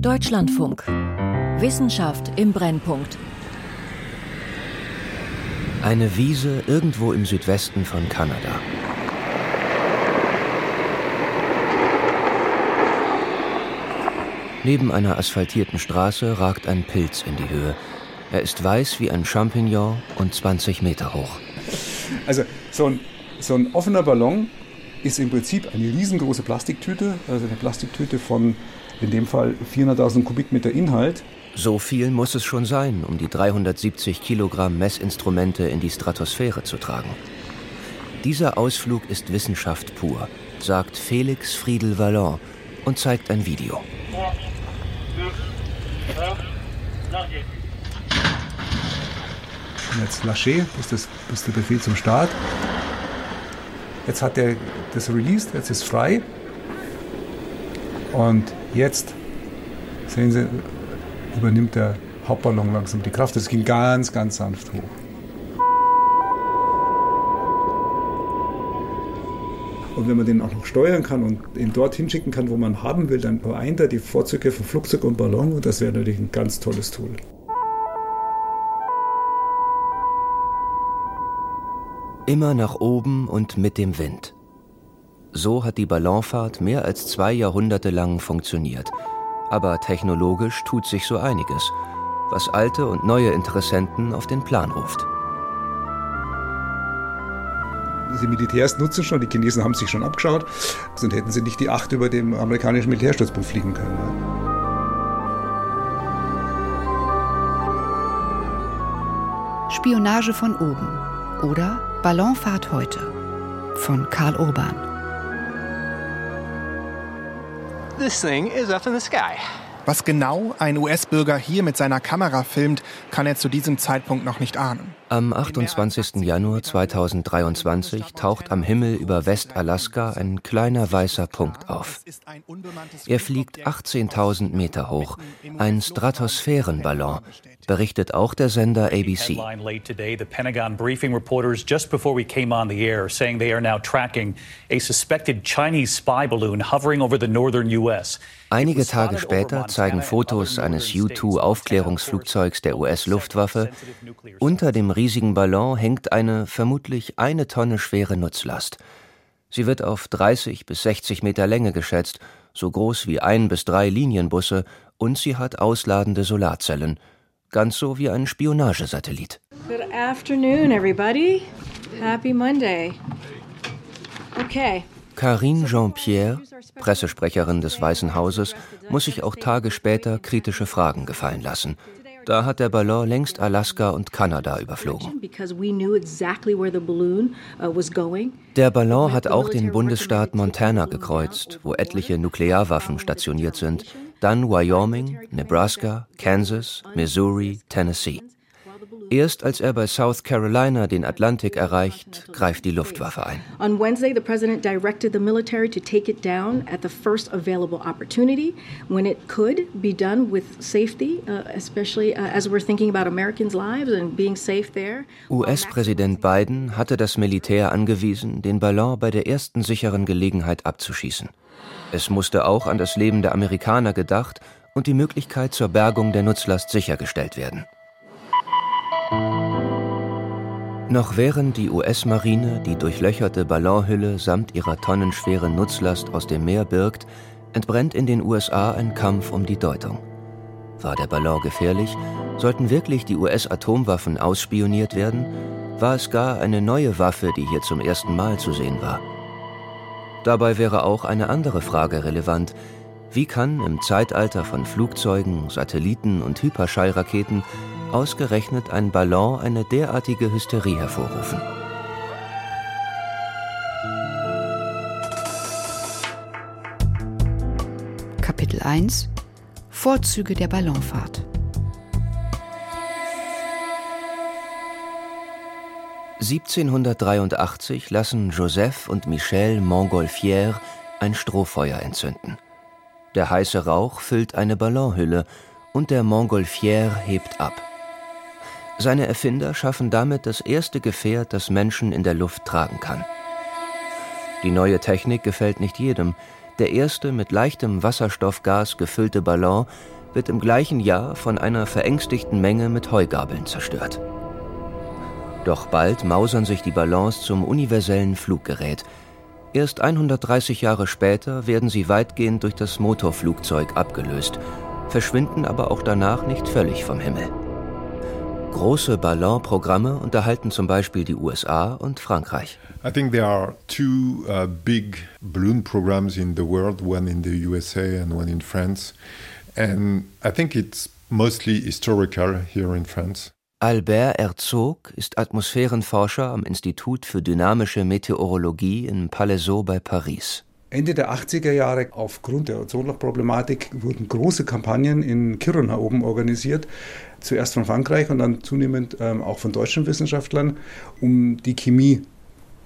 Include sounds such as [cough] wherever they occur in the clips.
Deutschlandfunk. Wissenschaft im Brennpunkt. Eine Wiese irgendwo im Südwesten von Kanada. Neben einer asphaltierten Straße ragt ein Pilz in die Höhe. Er ist weiß wie ein Champignon und 20 Meter hoch. Also so ein, so ein offener Ballon ist im Prinzip eine riesengroße Plastiktüte, also eine Plastiktüte von in dem Fall 400.000 Kubikmeter Inhalt. So viel muss es schon sein, um die 370 Kilogramm Messinstrumente in die Stratosphäre zu tragen. Dieser Ausflug ist Wissenschaft pur, sagt Felix Friedel Vallon und zeigt ein Video. Jetzt Lâcher, das ist, das ist der Befehl zum Start. Jetzt hat er das released, jetzt ist frei. Und jetzt, sehen Sie, übernimmt der Hauptballon langsam die Kraft. Das ging ganz, ganz sanft hoch. Und wenn man den auch noch steuern kann und ihn dorthin schicken kann, wo man haben will, dann vereint er die Vorzüge von Flugzeug und Ballon und das wäre natürlich ein ganz tolles Tool. Immer nach oben und mit dem Wind. So hat die Ballonfahrt mehr als zwei Jahrhunderte lang funktioniert. Aber technologisch tut sich so einiges, was alte und neue Interessenten auf den Plan ruft. Die Militärs nutzen schon, die Chinesen haben sich schon abgeschaut, sonst hätten sie nicht die acht über dem amerikanischen Militärstützpunkt fliegen können. Spionage von oben oder Ballonfahrt heute von Karl Urban. This thing is up in the sky. Was genau ein US-Bürger hier mit seiner Kamera filmt, kann er zu diesem Zeitpunkt noch nicht ahnen. Am 28. Januar 2023 taucht am Himmel über Westalaska ein kleiner weißer Punkt auf. Er fliegt 18.000 Meter hoch, ein Stratosphärenballon, berichtet auch der Sender ABC. Einige Tage später zeigen Fotos eines U-2-Aufklärungsflugzeugs der US-Luftwaffe. Unter dem riesigen Ballon hängt eine vermutlich eine Tonne schwere Nutzlast. Sie wird auf 30 bis 60 Meter Länge geschätzt, so groß wie ein bis drei Linienbusse, und sie hat ausladende Solarzellen, ganz so wie ein Spionagesatellit. Good afternoon, everybody. Happy Monday. Okay. Karine Jean-Pierre, Pressesprecherin des Weißen Hauses, muss sich auch Tage später kritische Fragen gefallen lassen. Da hat der Ballon längst Alaska und Kanada überflogen. Der Ballon hat auch den Bundesstaat Montana gekreuzt, wo etliche Nuklearwaffen stationiert sind, dann Wyoming, Nebraska, Kansas, Missouri, Tennessee. Erst als er bei South Carolina den Atlantik erreicht, greift die Luftwaffe ein. On Wednesday, the president directed the military to take it down at the first available opportunity when it could be done with safety, uh, especially uh, as we're thinking about Americans' lives and being safe there. US-Präsident Biden hatte das Militär angewiesen, den Ballon bei der ersten sicheren Gelegenheit abzuschießen. Es musste auch an das Leben der Amerikaner gedacht und die Möglichkeit zur Bergung der Nutzlast sichergestellt werden. Noch während die US-Marine die durchlöcherte Ballonhülle samt ihrer tonnenschweren Nutzlast aus dem Meer birgt, entbrennt in den USA ein Kampf um die Deutung. War der Ballon gefährlich? Sollten wirklich die US-Atomwaffen ausspioniert werden? War es gar eine neue Waffe, die hier zum ersten Mal zu sehen war? Dabei wäre auch eine andere Frage relevant. Wie kann im Zeitalter von Flugzeugen, Satelliten und Hyperschallraketen ausgerechnet ein Ballon eine derartige Hysterie hervorrufen? Kapitel 1 Vorzüge der Ballonfahrt 1783 lassen Joseph und Michel Montgolfier ein Strohfeuer entzünden. Der heiße Rauch füllt eine Ballonhülle und der Montgolfier hebt ab. Seine Erfinder schaffen damit das erste Gefährt, das Menschen in der Luft tragen kann. Die neue Technik gefällt nicht jedem, Der erste mit leichtem Wasserstoffgas gefüllte Ballon wird im gleichen Jahr von einer verängstigten Menge mit Heugabeln zerstört. Doch bald mausern sich die Ballons zum universellen Fluggerät. Erst 130 Jahre später werden sie weitgehend durch das Motorflugzeug abgelöst, verschwinden aber auch danach nicht völlig vom Himmel. Große Ballonprogramme unterhalten zum Beispiel die USA und Frankreich. I think there are two uh, big balloon programs in the world, one in the USA and one in France. And I think it's mostly historical here in France. Albert Herzog ist Atmosphärenforscher am Institut für dynamische Meteorologie in Palaiseau bei Paris. Ende der 80er Jahre aufgrund der Ozonlochproblematik wurden große Kampagnen in Kiruna oben organisiert, zuerst von Frankreich und dann zunehmend ähm, auch von deutschen Wissenschaftlern, um die Chemie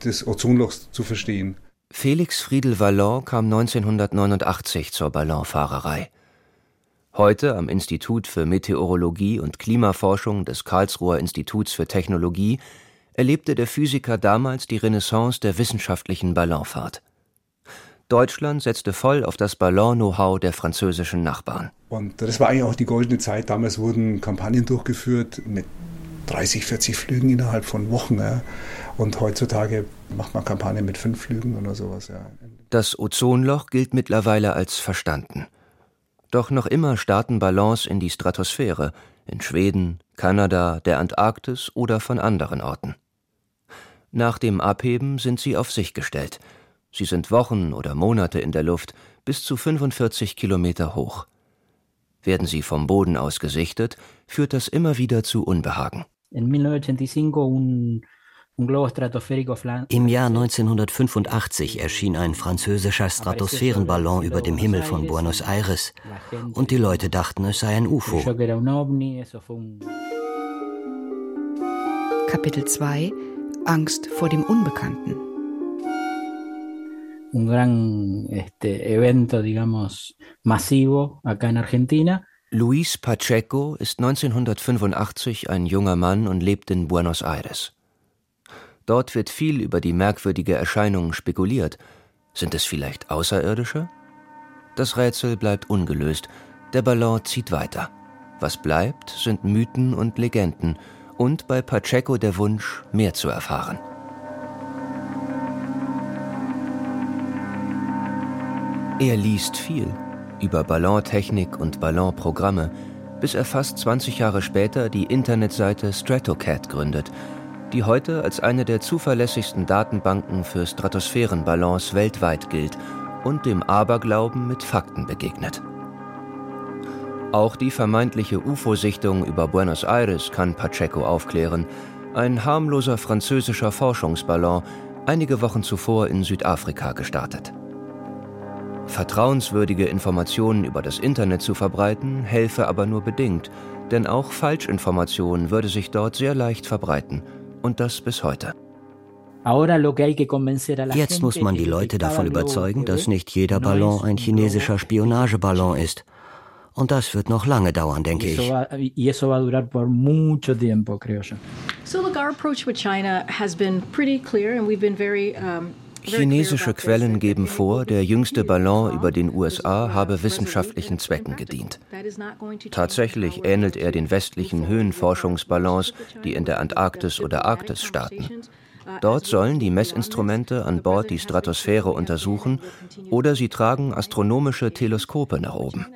des Ozonlochs zu verstehen. Felix Friedel Vallon kam 1989 zur Ballonfahrerei. Heute am Institut für Meteorologie und Klimaforschung des Karlsruher Instituts für Technologie erlebte der Physiker damals die Renaissance der wissenschaftlichen Ballonfahrt. Deutschland setzte voll auf das Ballon-Know-how der französischen Nachbarn. Und das war eigentlich auch die goldene Zeit. Damals wurden Kampagnen durchgeführt mit 30, 40 Flügen innerhalb von Wochen. Ja. Und heutzutage macht man Kampagnen mit fünf Flügen oder sowas. Ja. Das Ozonloch gilt mittlerweile als verstanden. Doch noch immer starten Ballons in die Stratosphäre, in Schweden, Kanada, der Antarktis oder von anderen Orten. Nach dem Abheben sind sie auf sich gestellt. Sie sind Wochen oder Monate in der Luft, bis zu 45 Kilometer hoch. Werden sie vom Boden aus gesichtet, führt das immer wieder zu Unbehagen. Im Jahr 1985 erschien ein französischer Stratosphärenballon über dem Himmel von Buenos Aires und die Leute dachten, es sei ein UFO. Kapitel 2 Angst vor dem Unbekannten. Un gran este, evento, digamos, masivo acá en Argentina. Luis Pacheco ist 1985 ein junger Mann und lebt in Buenos Aires. Dort wird viel über die merkwürdige Erscheinung spekuliert. Sind es vielleicht Außerirdische? Das Rätsel bleibt ungelöst. Der Ballon zieht weiter. Was bleibt, sind Mythen und Legenden und bei Pacheco der Wunsch, mehr zu erfahren. Er liest viel über Ballontechnik und Ballonprogramme, bis er fast 20 Jahre später die Internetseite Stratocat gründet, die heute als eine der zuverlässigsten Datenbanken für Stratosphärenballons weltweit gilt und dem Aberglauben mit Fakten begegnet. Auch die vermeintliche UFO-Sichtung über Buenos Aires kann Pacheco aufklären, ein harmloser französischer Forschungsballon, einige Wochen zuvor in Südafrika gestartet. Vertrauenswürdige Informationen über das Internet zu verbreiten, helfe aber nur bedingt, denn auch Falschinformation würde sich dort sehr leicht verbreiten, und das bis heute. Jetzt muss man die Leute davon überzeugen, dass nicht jeder Ballon ein chinesischer Spionageballon ist. Und das wird noch lange dauern, denke ich. So look, our approach with China has been pretty clear and we've been very um, Chinesische Quellen geben vor, der jüngste Ballon über den USA habe wissenschaftlichen Zwecken gedient. Tatsächlich ähnelt er den westlichen Höhenforschungsballons, die in der Antarktis oder Arktis starten. Dort sollen die Messinstrumente an Bord die Stratosphäre untersuchen oder sie tragen astronomische Teleskope nach oben.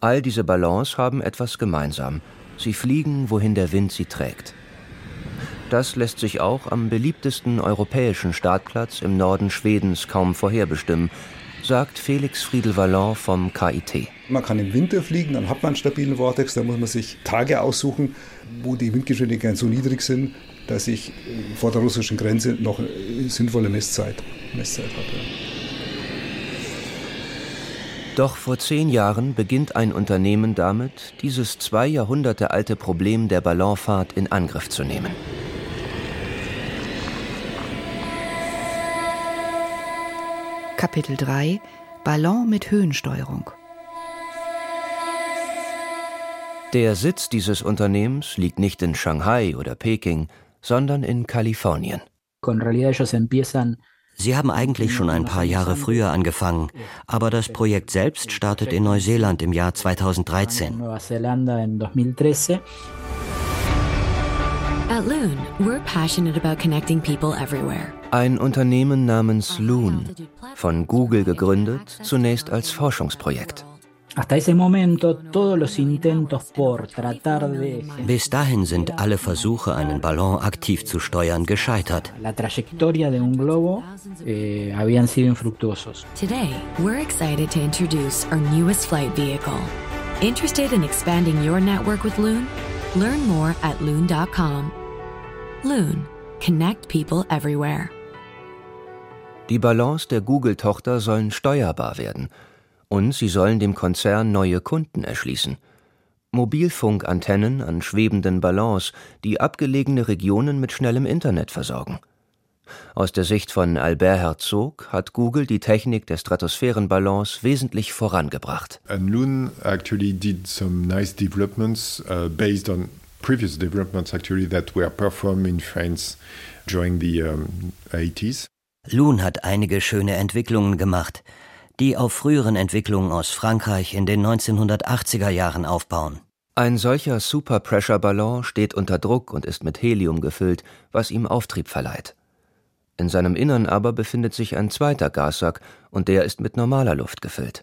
All diese Ballons haben etwas gemeinsam. Sie fliegen, wohin der Wind sie trägt. Das lässt sich auch am beliebtesten europäischen Startplatz im Norden Schwedens kaum vorherbestimmen, sagt Felix Friedel-Wallon vom KIT. Man kann im Winter fliegen, dann hat man einen stabilen Vortex, da muss man sich Tage aussuchen, wo die Windgeschwindigkeiten so niedrig sind, dass ich vor der russischen Grenze noch sinnvolle Messzeit, Messzeit habe. Doch vor zehn Jahren beginnt ein Unternehmen damit, dieses zwei Jahrhunderte alte Problem der Ballonfahrt in Angriff zu nehmen. Kapitel 3 Ballon mit Höhensteuerung. Der Sitz dieses Unternehmens liegt nicht in Shanghai oder Peking, sondern in Kalifornien. Sie haben eigentlich schon ein paar Jahre früher angefangen, aber das Projekt selbst startet in Neuseeland im Jahr 2013. At Loon, we're passionate about connecting people everywhere. Ein Unternehmen namens Loon, von Google gegründet, zunächst als Forschungsprojekt. Bis dahin sind alle Versuche, einen Ballon aktiv zu steuern, gescheitert. Eh, Today, we're excited to introduce our newest flight vehicle. Interested in expanding your network with Loon? Learn more at loon.com. Loon, connect people everywhere. Die Ballons der Google-Tochter sollen steuerbar werden und sie sollen dem Konzern neue Kunden erschließen. Mobilfunkantennen an schwebenden Ballons, die abgelegene Regionen mit schnellem Internet versorgen. Aus der Sicht von Albert Herzog hat Google die Technik der Stratosphärenballons wesentlich vorangebracht. And Loon actually did some nice developments uh, based on previous developments actually that were performed in France during the um, 80s. Loon hat einige schöne Entwicklungen gemacht, die auf früheren Entwicklungen aus Frankreich in den 1980er Jahren aufbauen. Ein solcher Super-Pressure-Ballon steht unter Druck und ist mit Helium gefüllt, was ihm Auftrieb verleiht. In seinem Innern aber befindet sich ein zweiter Gassack und der ist mit normaler Luft gefüllt.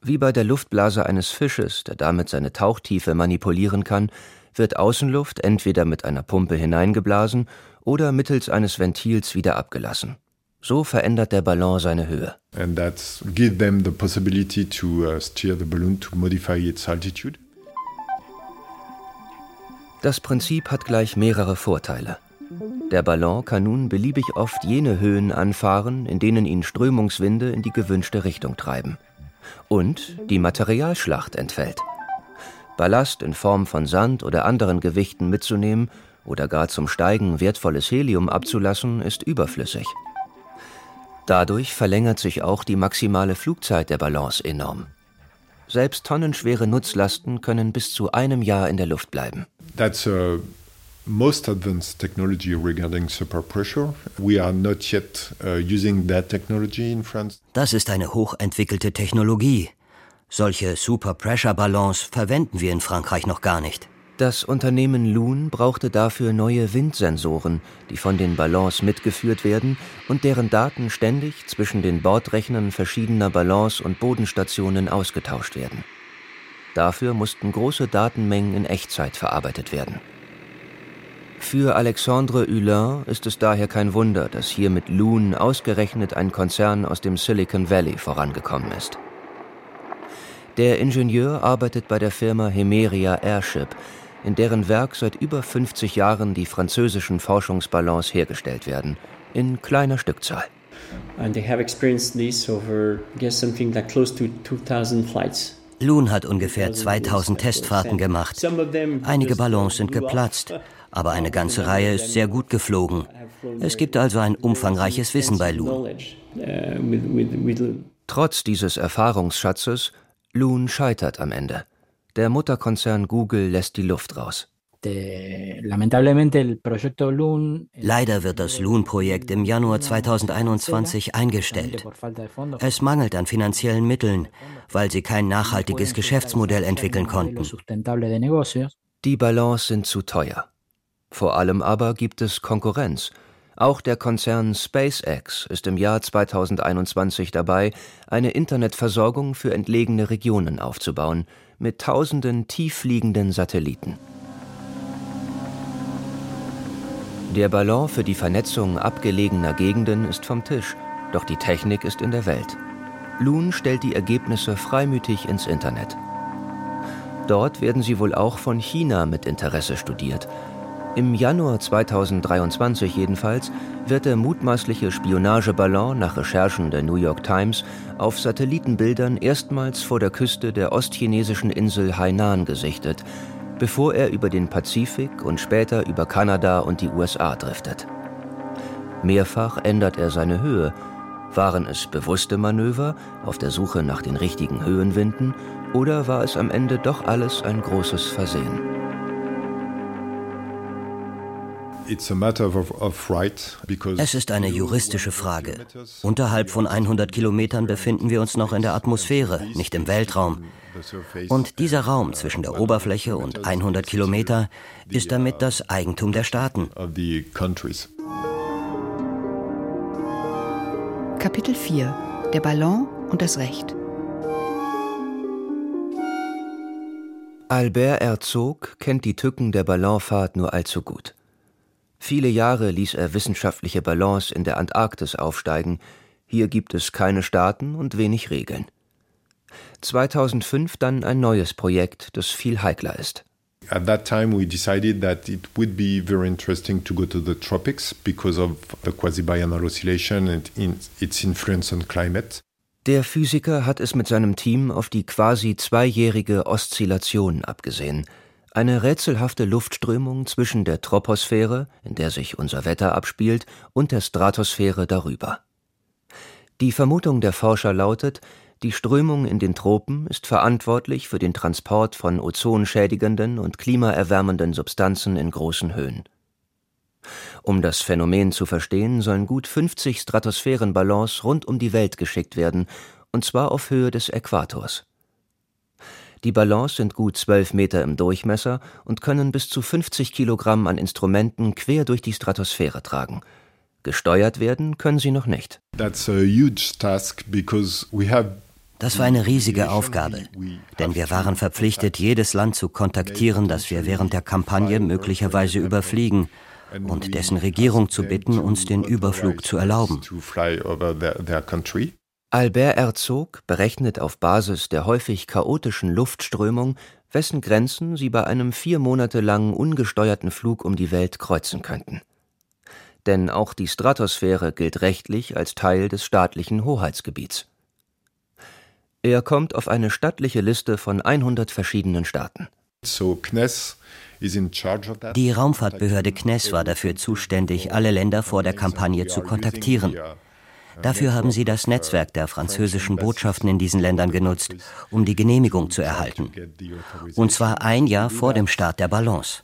Wie bei der Luftblase eines Fisches, der damit seine Tauchtiefe manipulieren kann, wird Außenluft entweder mit einer Pumpe hineingeblasen oder mittels eines Ventils wieder abgelassen. So verändert der Ballon seine Höhe. And that gives them the possibility to uh, steer the balloon to modify its altitude. Das Prinzip hat gleich mehrere Vorteile. Der Ballon kann nun beliebig oft jene Höhen anfahren, in denen ihn Strömungswinde in die gewünschte Richtung treiben. Und die Materialschlacht entfällt. Ballast in Form von Sand oder anderen Gewichten mitzunehmen oder gar zum Steigen wertvolles Helium abzulassen, ist überflüssig. Dadurch verlängert sich auch die maximale Flugzeit der Ballons enorm. Selbst tonnenschwere Nutzlasten können bis zu einem Jahr in der Luft bleiben. That's a most advanced technology regarding superpressure. We are not yet uh, using that technology in France. Das ist eine hochentwickelte Technologie. Solche Super-Pressure-Ballons verwenden wir in Frankreich noch gar nicht. Das Unternehmen Loon brauchte dafür neue Windsensoren, die von den Ballons mitgeführt werden und deren Daten ständig zwischen den Bordrechnern verschiedener Ballons und Bodenstationen ausgetauscht werden. Dafür mussten große Datenmengen in Echtzeit verarbeitet werden. Für Alexandre Hulin ist es daher kein Wunder, dass hier mit Loon ausgerechnet ein Konzern aus dem Silicon Valley vorangekommen ist. Der Ingenieur arbeitet bei der Firma Hemeria Airship, in deren Werk seit über 50 Jahren die französischen Forschungsballons hergestellt werden, in kleiner Stückzahl. And they have experienced this over, I guess, something like close to 2,000 flights. Loon hat ungefähr 2000 Testfahrten gemacht. Einige Ballons sind geplatzt, aber eine ganze Reihe ist sehr gut geflogen. Es gibt also ein umfangreiches Wissen bei Loon. Trotz dieses Erfahrungsschatzes Loon scheitert am Ende. Der Mutterkonzern Google lässt die Luft raus. Leider wird das Loon-Projekt im Januar 2021 eingestellt. Es mangelt an finanziellen Mitteln, weil sie kein nachhaltiges Geschäftsmodell entwickeln konnten. Die Ballons sind zu teuer. Vor allem aber gibt es Konkurrenz. Auch der Konzern SpaceX ist im Jahr 2021 dabei, eine Internetversorgung für entlegene Regionen aufzubauen, mit tausenden tieffliegenden Satelliten. Der Ballon für die Vernetzung abgelegener Gegenden ist vom Tisch, doch die Technik ist in der Welt. Loon stellt die Ergebnisse freimütig ins Internet. Dort werden sie wohl auch von China mit Interesse studiert, im Januar 2023 jedenfalls wird der mutmaßliche Spionageballon nach Recherchen der New York Times auf Satellitenbildern erstmals vor der Küste der ostchinesischen Insel Hainan gesichtet, bevor er über den Pazifik und später über Kanada und die USA driftet. Mehrfach ändert er seine Höhe. Waren es bewusste Manöver auf der Suche nach den richtigen Höhenwinden oder war es am Ende doch alles ein großes Versehen? Es ist eine juristische Frage. Unterhalb von 100 Kilometern befinden wir uns noch in der Atmosphäre, nicht im Weltraum. Und dieser Raum zwischen der Oberfläche und 100 Kilometer ist damit das Eigentum der Staaten. Kapitel 4 Der Ballon und das Recht Albert Herzog kennt die Tücken der Ballonfahrt nur allzu gut. Viele Jahre ließ er wissenschaftliche Ballons in der Antarktis aufsteigen. Hier gibt es keine Staaten und wenig Regeln. 2005 dann ein neues Projekt, das viel heikler ist. At that time, we decided that it would be very interesting to go to the tropics because of the quasi-biennial oscillation and its influence on climate. Der Physiker hat es mit seinem Team auf die quasi zweijährige Oszillation abgesehen, eine rätselhafte Luftströmung zwischen der Troposphäre, in der sich unser Wetter abspielt, und der Stratosphäre darüber. Die Vermutung der Forscher lautet, die Strömung in den Tropen ist verantwortlich für den Transport von ozonschädigenden und klimaerwärmenden Substanzen in großen Höhen. Um das Phänomen zu verstehen, sollen gut 50 Stratosphärenballons rund um die Welt geschickt werden, und zwar auf Höhe des Äquators. Die Ballons sind gut 12 Meter im Durchmesser und können bis zu 50 Kilogramm an Instrumenten quer durch die Stratosphäre tragen. Gesteuert werden können sie noch nicht. That's a huge task because we have das war eine riesige Aufgabe, denn wir waren verpflichtet, jedes Land zu kontaktieren, das wir während der Kampagne möglicherweise überfliegen, und dessen Regierung zu bitten, uns den Überflug zu erlauben. Albert Herzog berechnet auf Basis der häufig chaotischen Luftströmung, wessen Grenzen sie bei einem vier Monate langen ungesteuerten Flug um die Welt kreuzen könnten. Denn auch die Stratosphäre gilt rechtlich als Teil des staatlichen Hoheitsgebiets. Er kommt auf eine stattliche Liste von 100 verschiedenen Staaten. Die Raumfahrtbehörde CNES war dafür zuständig, alle Länder vor der Kampagne zu kontaktieren. Dafür haben sie das Netzwerk der französischen Botschaften in diesen Ländern genutzt, um die Genehmigung zu erhalten. Und zwar ein Jahr vor dem Start der Ballons.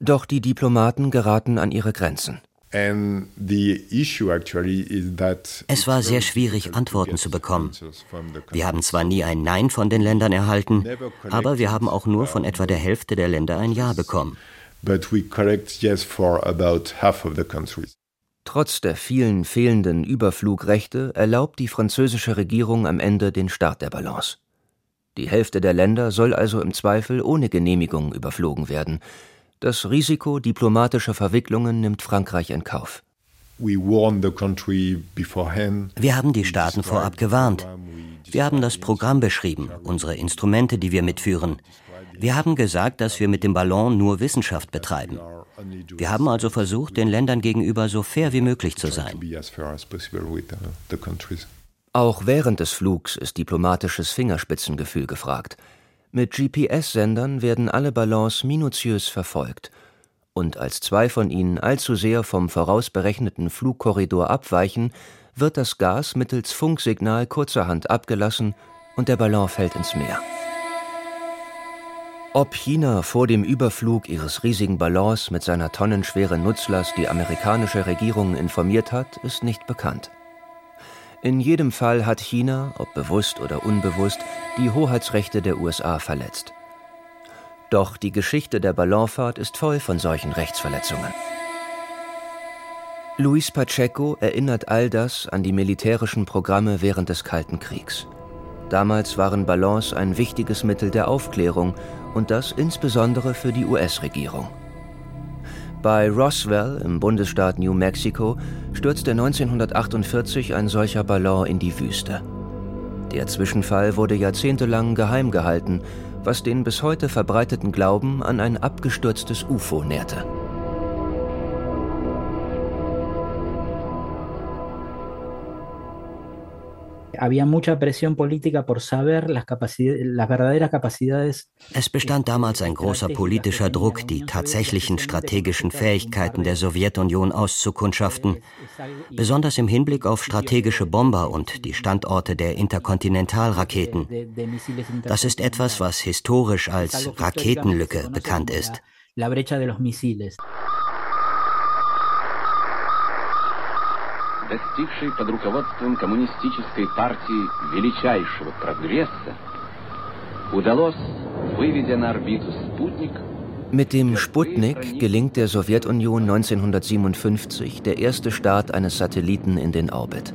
Doch die Diplomaten geraten an ihre Grenzen. Es war sehr schwierig, Antworten zu bekommen. Wir haben zwar nie ein Nein von den Ländern erhalten, aber wir haben auch nur von etwa der Hälfte der Länder ein Ja bekommen. Trotz der vielen fehlenden Überflugrechte erlaubt die französische Regierung am Ende den Start der Balance. Die Hälfte der Länder soll also im Zweifel ohne Genehmigung überflogen werden, das Risiko diplomatischer Verwicklungen nimmt Frankreich in Kauf. Wir haben die Staaten vorab gewarnt. Wir haben das Programm beschrieben, unsere Instrumente, die wir mitführen. Wir haben gesagt, dass wir mit dem Ballon nur Wissenschaft betreiben. Wir haben also versucht, den Ländern gegenüber so fair wie möglich zu sein. Auch während des Flugs ist diplomatisches Fingerspitzengefühl gefragt. Mit GPS-Sendern werden alle Ballons minutiös verfolgt, und als zwei von ihnen allzu sehr vom vorausberechneten Flugkorridor abweichen, wird das Gas mittels Funksignal kurzerhand abgelassen und der Ballon fällt ins Meer. Ob China vor dem Überflug ihres riesigen Ballons mit seiner tonnenschweren Nutzlast die amerikanische Regierung informiert hat, ist nicht bekannt. In jedem Fall hat China, ob bewusst oder unbewusst, die Hoheitsrechte der USA verletzt. Doch die Geschichte der Ballonfahrt ist voll von solchen Rechtsverletzungen. Luis Pacheco erinnert all das an die militärischen Programme während des Kalten Kriegs. Damals waren Ballons ein wichtiges Mittel der Aufklärung und das insbesondere für die US-Regierung. Bei Roswell im Bundesstaat New Mexico stürzte 1948 ein solcher Ballon in die Wüste. Der Zwischenfall wurde jahrzehntelang geheim gehalten, was den bis heute verbreiteten Glauben an ein abgestürztes UFO nährte. Había mucha presión política por saber las, las verdaderas capacidades. Es bestand damals ein großer politischer Druck, die tatsächlichen strategischen Fähigkeiten der Sowjetunion auszukundschaften, besonders im Hinblick auf strategische Bomber und die Standorte der Interkontinentalraketen. Das ist etwas, was historisch als Raketenlücke bekannt ist. la brecha de los misiles. достигший под руководством коммунистической партии величайшего прогресса, удалось, выведя на орбиту спутник, Mit dem Sputnik gelingt der Sowjetunion 1957 der erste Start eines Satelliten in den Orbit.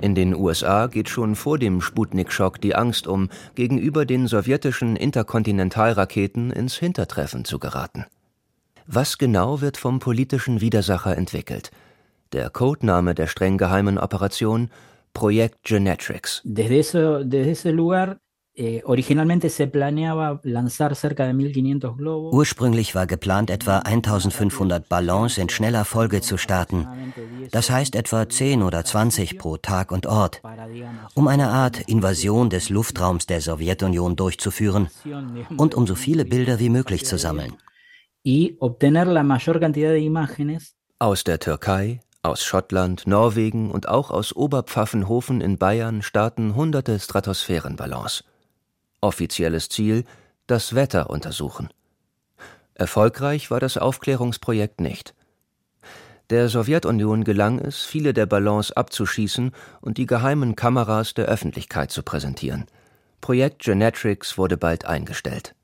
In den USA geht schon vor dem Sputnik-Schock die Angst um, gegenüber den sowjetischen Interkontinentalraketen ins Hintertreffen zu geraten. Was genau wird vom politischen Widersacher entwickelt? Der Codename der streng geheimen Operation Projekt Genetrix. Desde, eso, desde ese lugar eh, originalmente se planeaba lanzar cerca de 1500 globos. Ursprünglich war geplant, etwa 1500 Ballons in schneller Folge zu starten. Das heißt etwa 10 oder 20 pro Tag und Ort, um eine Art Invasion des Luftraums der Sowjetunion durchzuführen und um so viele Bilder wie möglich zu sammeln. Aus der Türkei, aus Schottland, Norwegen und auch aus Oberpfaffenhofen in Bayern starten hunderte Stratosphärenballons. Offizielles Ziel: das Wetter untersuchen. Erfolgreich war das Aufklärungsprojekt nicht. Der Sowjetunion gelang es, viele der Ballons abzuschießen und die geheimen Kameras der Öffentlichkeit zu präsentieren. Projekt Genetrix wurde bald eingestellt.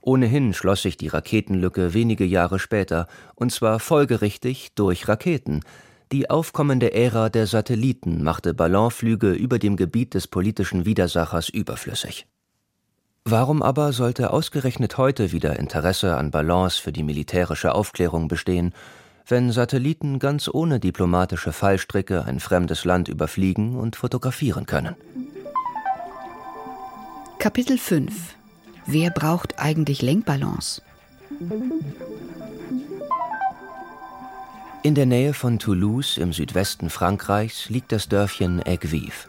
Ohnehin schloss sich die Raketenlücke wenige Jahre später, und zwar folgerichtig durch Raketen. Die aufkommende Ära der Satelliten machte Ballonflüge über dem Gebiet des politischen Widersachers überflüssig. Warum aber sollte ausgerechnet heute wieder Interesse an Ballons für die militärische Aufklärung bestehen, wenn Satelliten ganz ohne diplomatische Fallstricke ein fremdes Land überfliegen und fotografieren können? Kapitel 5 Wer braucht eigentlich Lenkballons? In der Nähe von Toulouse im Südwesten Frankreichs liegt das Dörfchen Aigues.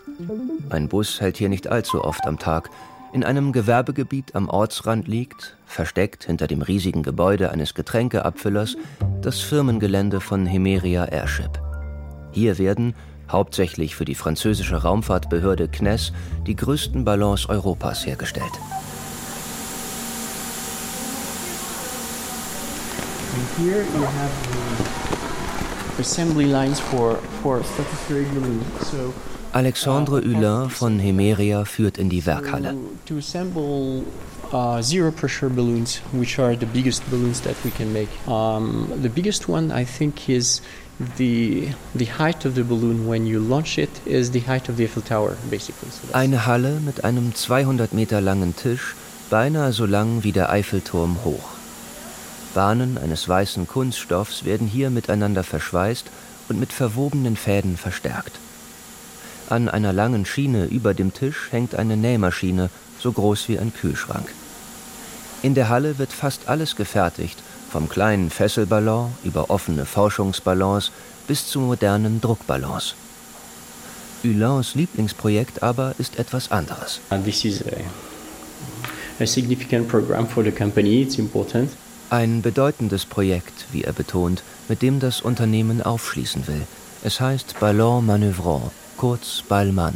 Ein Bus hält hier nicht allzu oft am Tag. In einem Gewerbegebiet am Ortsrand liegt, versteckt hinter dem riesigen Gebäude eines Getränkeabfüllers, das Firmengelände von Hemeria Airship. Hier werden, hauptsächlich für die französische Raumfahrtbehörde CNES, die größten Ballons Europas hergestellt. Here you have the assembly lines for, for stratospheric balloons. So Alexandre Hulin von Hemeria führt in die Werkhalle. to assemble uh, zero pressure balloons, which are the biggest balloons that we can make. Um, the biggest one, I think, is the the height of the balloon when you launch it is the height of the Eiffel Tower, basically. So Eine Halle mit einem 200 Meter langen Tisch, beinahe so lang wie der Eiffelturm hoch. Bahnen eines weißen Kunststoffs werden hier miteinander verschweißt und mit verwobenen Fäden verstärkt. An einer langen Schiene über dem Tisch hängt eine Nähmaschine, so groß wie ein Kühlschrank. In der Halle wird fast alles gefertigt, vom kleinen Fesselballon über offene Forschungsballons bis zu modernen Druckballons. Hulins Lieblingsprojekt aber ist etwas anderes. And this is a, a significant program for the company. It's important. Ein bedeutendes Projekt, wie er betont, mit dem das Unternehmen aufschließen will. Es heißt Ballon Manœuvrant, kurz Ballmann.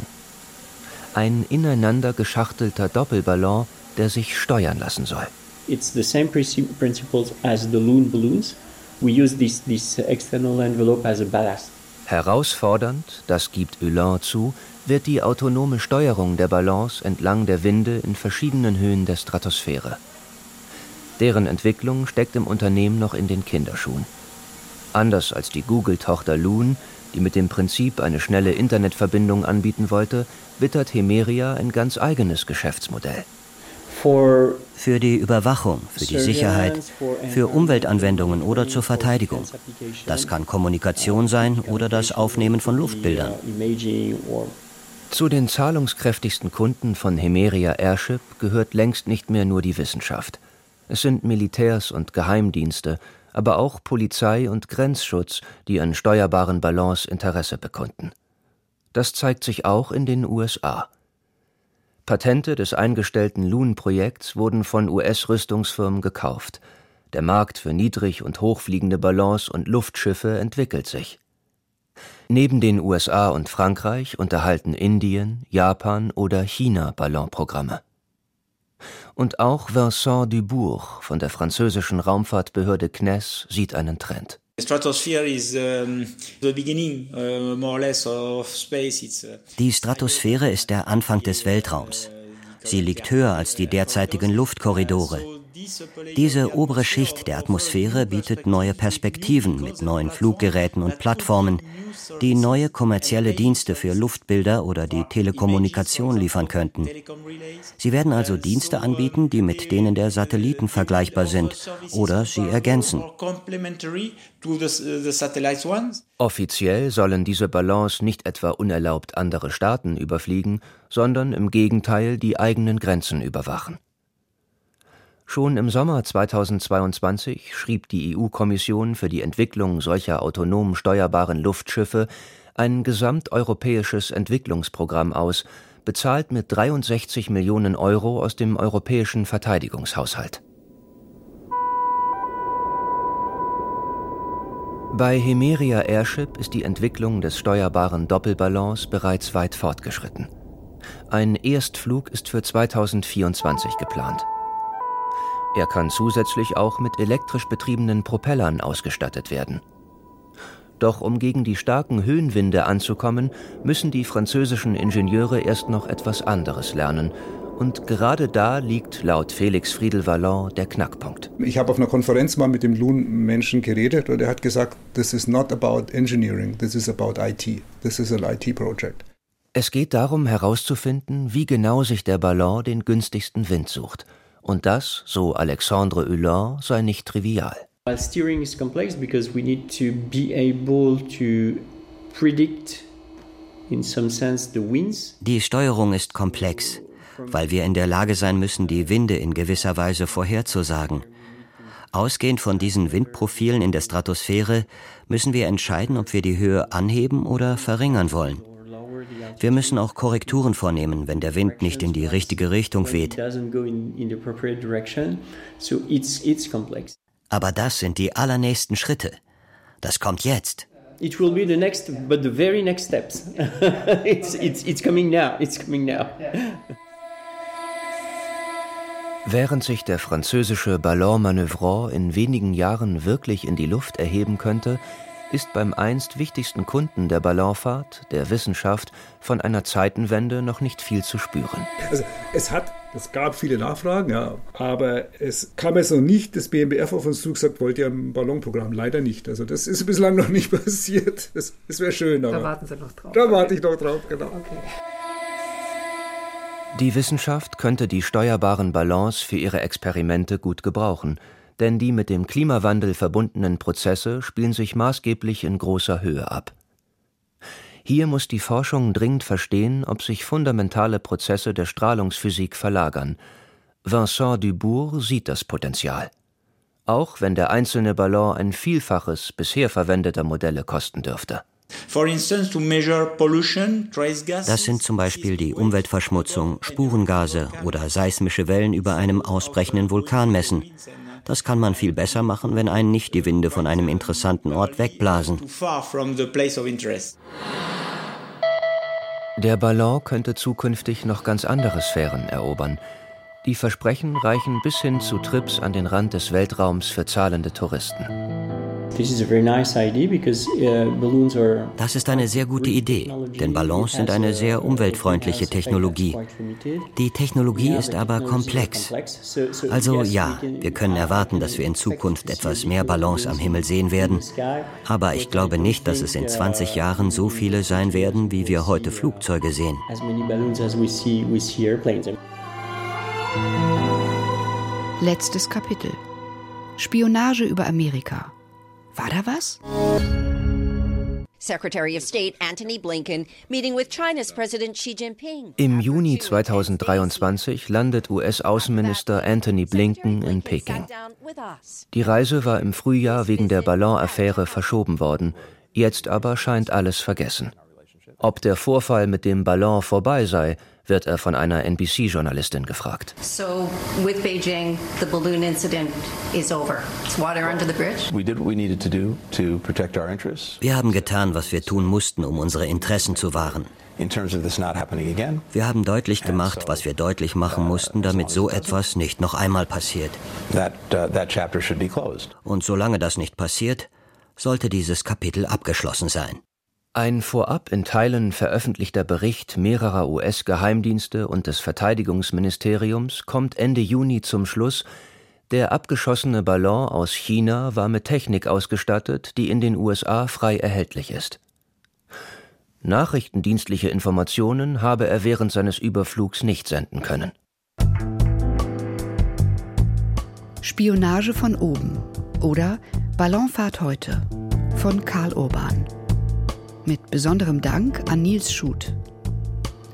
Ein ineinander geschachtelter Doppelballon, der sich steuern lassen soll. It's the same princi- principles as the loon balloons. We use this this external envelope as a ballast. Herausfordernd, das gibt Hulin zu, wird die autonome Steuerung der Ballons entlang der Winde in verschiedenen Höhen der Stratosphäre. Deren Entwicklung steckt im Unternehmen noch in den Kinderschuhen. Anders als die Google-Tochter Loon, die mit dem Prinzip eine schnelle Internetverbindung anbieten wollte, wittert Hemeria ein ganz eigenes Geschäftsmodell. Für die Überwachung, für die Sicherheit, für Umweltanwendungen oder zur Verteidigung. Das kann Kommunikation sein oder das Aufnehmen von Luftbildern. Zu den zahlungskräftigsten Kunden von Hemeria Airship gehört längst nicht mehr nur die Wissenschaft. Es sind Militärs und Geheimdienste, aber auch Polizei und Grenzschutz, die an steuerbaren Ballons Interesse bekunden. Das zeigt sich auch in den USA. Patente des eingestellten Loon-Projekts wurden von US-Rüstungsfirmen gekauft. Der Markt für niedrig- und hochfliegende Ballons und Luftschiffe entwickelt sich. Neben den USA und Frankreich unterhalten Indien, Japan oder China Ballonprogramme. Und auch Vincent Dubourg von der französischen Raumfahrtbehörde CNES sieht einen Trend. Die Stratosphäre ist der Anfang des Weltraums. Sie liegt höher als die derzeitigen Luftkorridore. Diese obere Schicht der Atmosphäre bietet neue Perspektiven mit neuen Fluggeräten und Plattformen, die neue kommerzielle Dienste für Luftbilder oder die Telekommunikation liefern könnten. Sie werden also Dienste anbieten, die mit denen der Satelliten vergleichbar sind oder sie ergänzen. Offiziell sollen diese Ballons nicht etwa unerlaubt andere Staaten überfliegen, sondern im Gegenteil die eigenen Grenzen überwachen. Schon im Sommer 2022 schrieb die EU-Kommission für die Entwicklung solcher autonom steuerbaren Luftschiffe ein gesamteuropäisches Entwicklungsprogramm aus, bezahlt mit 63 Millionen Euro aus dem europäischen Verteidigungshaushalt. Bei Hemeria Airship ist die Entwicklung des steuerbaren Doppelballons bereits weit fortgeschritten. Ein Erstflug ist für 2024 geplant. Er kann zusätzlich auch mit elektrisch betriebenen Propellern ausgestattet werden. Doch um gegen die starken Höhenwinde anzukommen, müssen die französischen Ingenieure erst noch etwas anderes lernen. Und gerade da liegt laut Felix Friedel-Vallon der Knackpunkt. Ich habe auf einer Konferenz mal mit dem Loon-Menschen geredet und er hat gesagt, this is not about engineering, this is about IT. This is an IT project. Es geht darum herauszufinden, wie genau sich der Ballon den günstigsten Wind sucht – und das, so Alexandre Hulin, sei nicht trivial. Steering is complex because we need to be able to predict in some sense the winds. Die Steuerung ist komplex, weil wir in der Lage sein müssen, die Winde in gewisser Weise vorherzusagen. Ausgehend von diesen Windprofilen in der Stratosphäre müssen wir entscheiden, ob wir die Höhe anheben oder verringern wollen. Wir müssen auch Korrekturen vornehmen, wenn der Wind nicht in die richtige Richtung weht. Aber das sind die allernächsten Schritte. Das kommt jetzt. It will be the next, but the very next steps. [laughs] it's, it's, it's coming now. It's coming now. Während sich der französische Ballon Manœuvrant in wenigen Jahren wirklich in die Luft erheben könnte, ist beim einst wichtigsten Kunden der Ballonfahrt, der Wissenschaft, von einer Zeitenwende noch nicht viel zu spüren. Also es hat, es gab viele Nachfragen, ja, aber es kam jetzt noch nicht das BMBF auf uns zugesagt, wollt ihr ein Ballonprogramm? Leider nicht. Also das ist bislang noch nicht [laughs] passiert. Das, das wäre schön. Aber da warten Sie noch drauf. Da warte ich noch drauf, genau. Okay. Die Wissenschaft könnte die steuerbaren Ballons für ihre Experimente gut gebrauchen – denn die mit dem Klimawandel verbundenen Prozesse spielen sich maßgeblich in großer Höhe ab. Hier muss die Forschung dringend verstehen, ob sich fundamentale Prozesse der Strahlungsphysik verlagern. Vincent Dubourg sieht das Potenzial. Auch wenn der einzelne Ballon ein Vielfaches bisher verwendeter Modelle kosten dürfte. Das sind zum Beispiel die Umweltverschmutzung, Spurengase oder seismische Wellen über einem ausbrechenden Vulkan messen. Das kann man viel besser machen, wenn einen nicht die Winde von einem interessanten Ort wegblasen. Der Ballon könnte zukünftig noch ganz andere Sphären erobern. Die Versprechen reichen bis hin zu Trips an den Rand des Weltraums für zahlende Touristen. Uh, das ist eine sehr gute Idee, denn Ballons sind eine sehr umweltfreundliche Technologie. Die Technologie ist aber komplex. Also ja, wir können erwarten, dass wir in Zukunft etwas mehr Ballons am Himmel sehen werden, aber ich glaube nicht, dass es in 20 Jahren so viele sein werden, wie wir heute Flugzeuge sehen. Letztes Kapitel. Spionage über Amerika. War da was? Secretary of State Antony Blinken meeting with China's President Xi Jinping. Im Juni 2023 landet US-Außenminister Antony Blinken in Peking. Die Reise war im Frühjahr wegen der Ballonaffäre verschoben worden. Jetzt aber scheint alles vergessen. Ob der Vorfall mit dem Ballon vorbei sei, wird er von einer NBC-Journalistin gefragt. So with Beijing, the balloon incident is over. It's water under the bridge. We did what we needed to do to protect our interests. Wir haben getan, was wir tun mussten, um unsere Interessen zu wahren. Wir haben deutlich gemacht, was wir deutlich machen mussten, damit so etwas nicht noch einmal passiert. uh, Und solange das nicht passiert, sollte dieses Kapitel abgeschlossen sein. Ein vorab in Teilen veröffentlichter Bericht mehrerer US-Geheimdienste und des Verteidigungsministeriums kommt Ende Juni zum Schluss, der abgeschossene Ballon aus China war mit Technik ausgestattet, die in den USA frei erhältlich ist. Nachrichtendienstliche Informationen habe er während seines Überflugs nicht senden können. Spionage von oben oder Ballonfahrt heute von Karl Urban. Mit besonderem Dank an Nils Schut.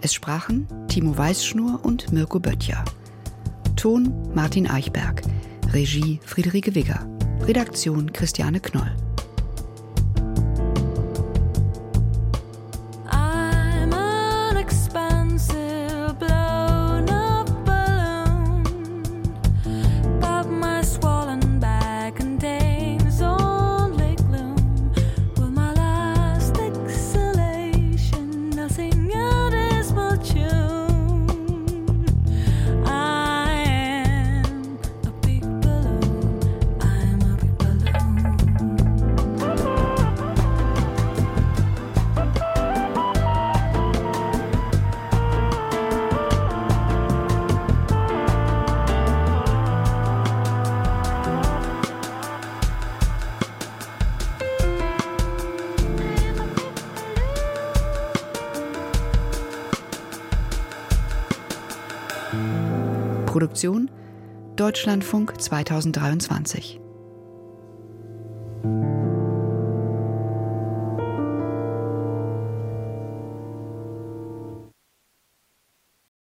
Es sprachen Timo Weißschnur und Mirko Böttcher. Ton Martin Eichberg. Regie Friederike Wigger. Redaktion Christiane Knoll. Produktion Deutschlandfunk 2023.